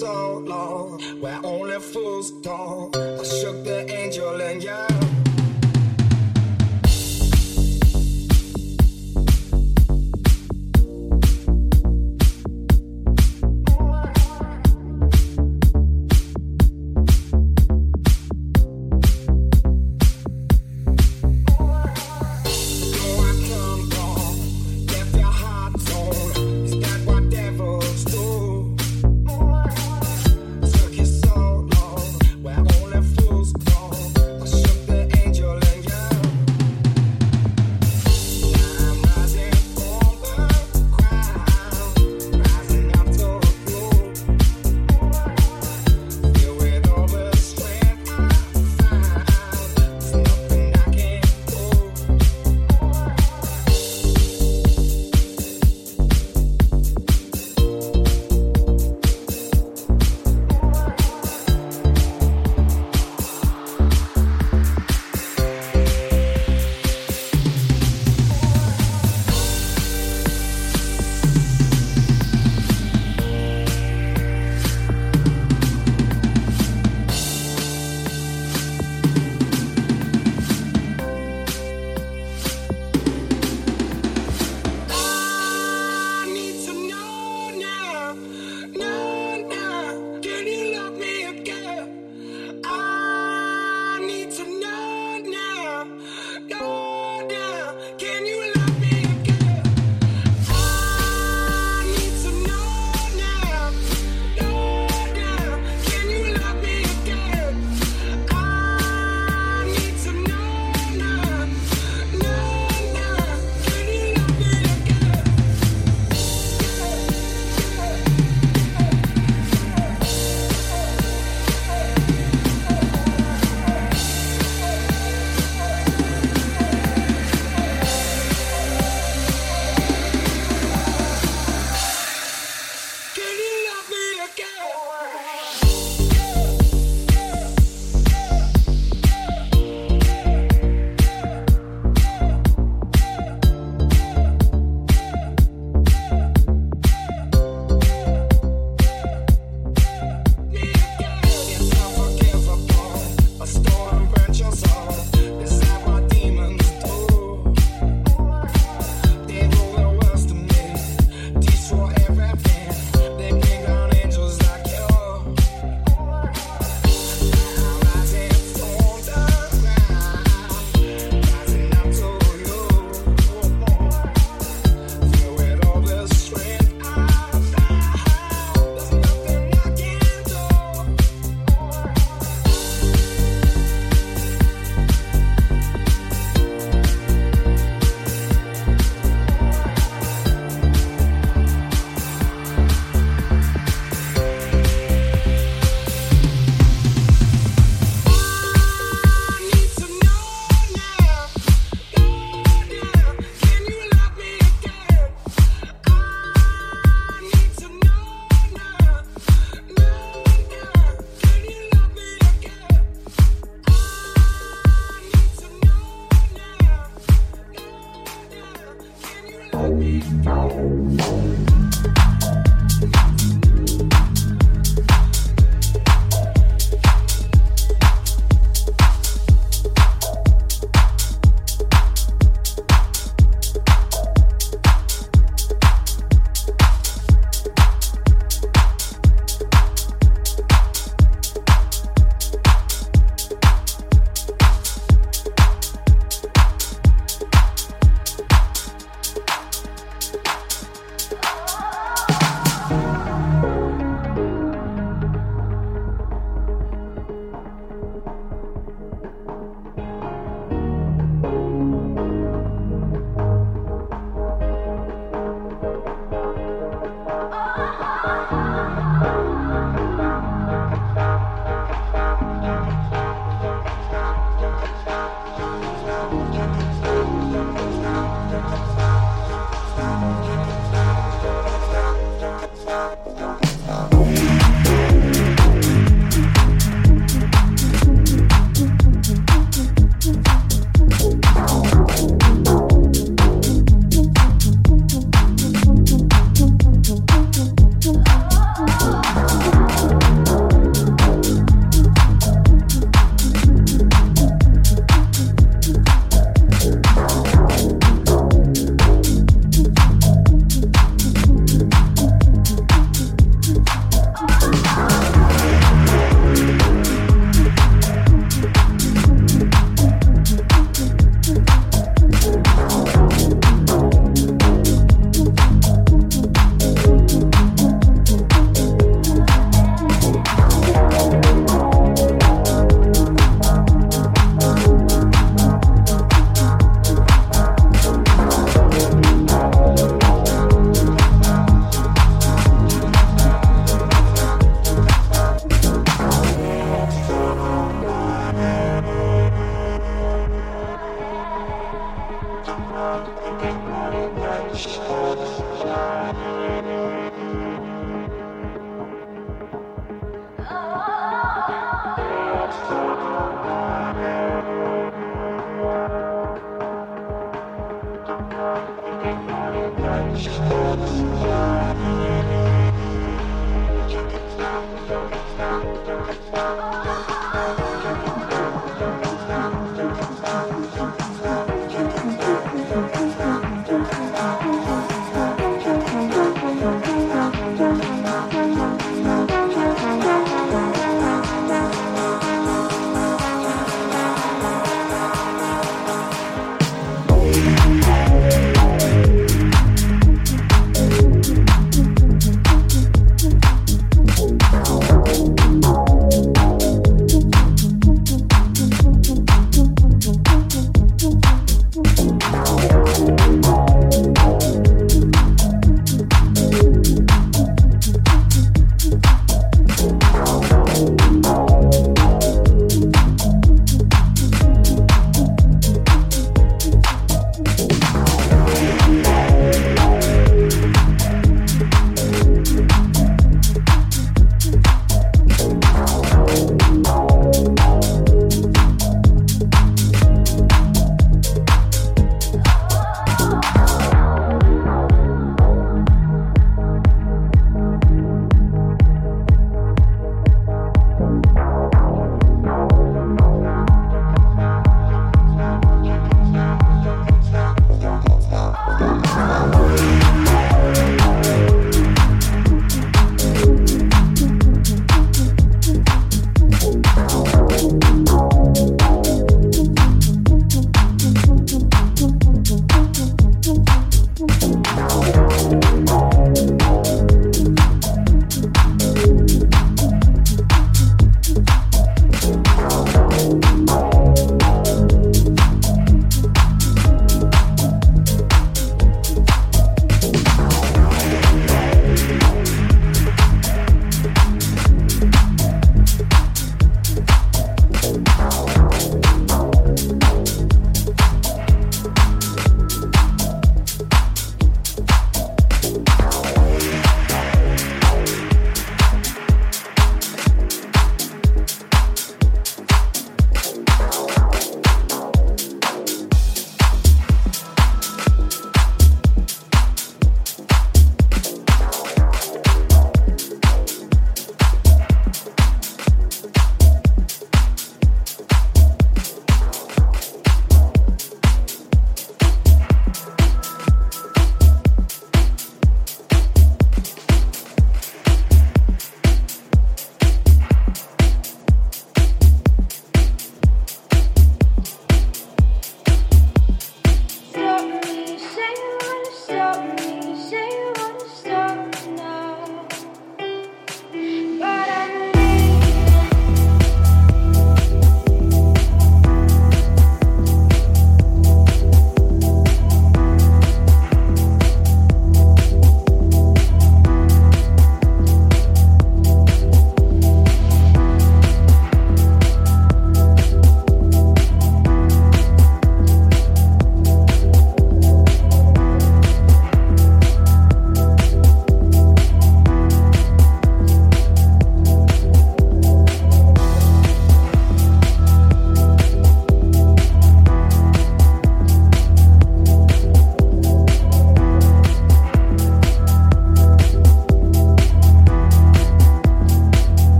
so long, where only fools talk. I shook the angel and yeah.